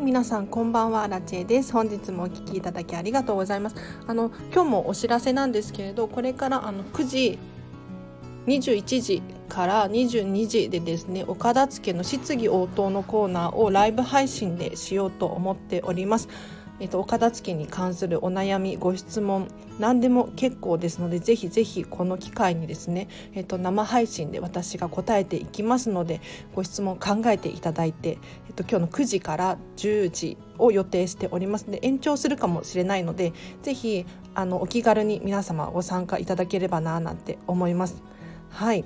皆さんこんばんはラチェです。本日もお聞きいただきありがとうございます。あの今日もお知らせなんですけれどこれからあの9時21時から22時でですね岡田付の質疑応答のコーナーをライブ配信でしようと思っております。えっと、岡田付に関するお悩みご質問何でも結構ですのでぜひぜひこの機会にですね、えっと、生配信で私が答えていきますのでご質問考えていただいて、えっと、今日の9時から10時を予定しておりますので延長するかもしれないのでぜひあのお気軽に皆様ご参加いただければななんて思います。はい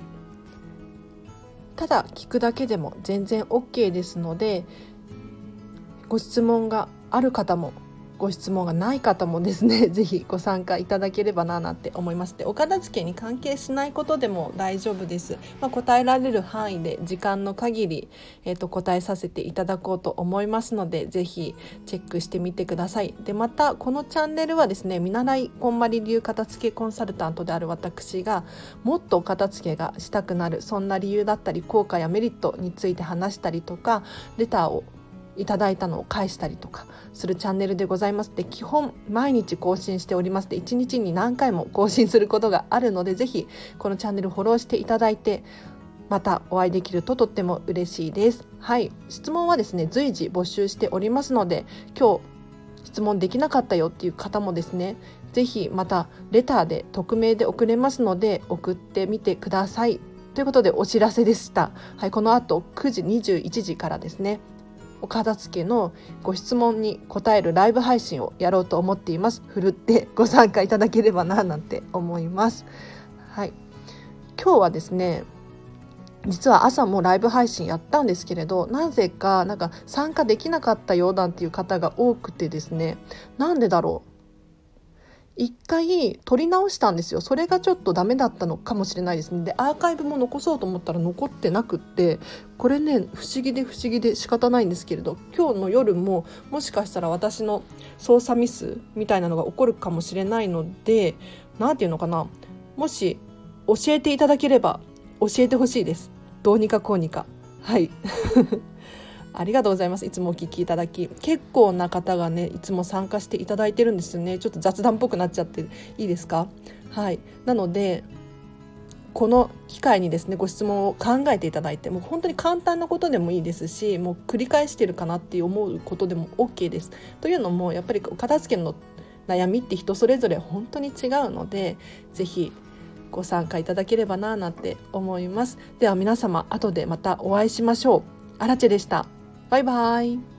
ただ聞くだけでも全然 OK ですのでご質問がある方もご質問がない方もですね 是非ご参加いただければななんて思います。でお片付けに関係しないことでも大丈夫です、まあ、答えられる範囲で時間の限り、えーと、答えさせていただこうと思いますので是非チェックしてみてください。でまたこのチャンネルはですね見習いこんまり流片付けコンサルタントである私がもっとお片付けがしたくなるそんな理由だったり効果やメリットについて話したりとかレターをいただいたのを返したりとかするチャンネルでございますで基本毎日更新しておりますで1日に何回も更新することがあるのでぜひこのチャンネルフォローしていただいてまたお会いできるととっても嬉しいです。はい。質問はですね随時募集しておりますので今日質問できなかったよっていう方もですねぜひまたレターで匿名で送れますので送ってみてください。ということでお知らせでした。はい、この後9時21時からですね。お片付けのご質問に答えるライブ配信をやろうと思っています。ふるってご参加いただければななんて思います。はい。今日はですね実は朝もライブ配信やったんですけれどなぜかなんか参加できなかったようだっていう方が多くてですねなんでだろう？一回撮り直したんですよ。それがちょっとダメだったのかもしれないですね。でアーカイブも残そうと思ったら残ってなくってこれね不思議で不思議で仕方ないんですけれど今日の夜ももしかしたら私の操作ミスみたいなのが起こるかもしれないので何て言うのかなもし教えていただければ教えてほしいです。どうにかこうにか。はい。ありがとうございますいつもお聞きいただき結構な方がねいつも参加していただいてるんですよねちょっと雑談っぽくなっちゃっていいですか？はいなのでこの機会にですねご質問を考えていただいてもう本当に簡単なことでもいいですしもう繰り返してるかなって思うことでも OK です。というのもやっぱり片付けの悩みって人それぞれ本当に違うので是非ご参加いただければななんて思います。では皆様後でまたお会いしましょう。アラチェでした。バイバイ。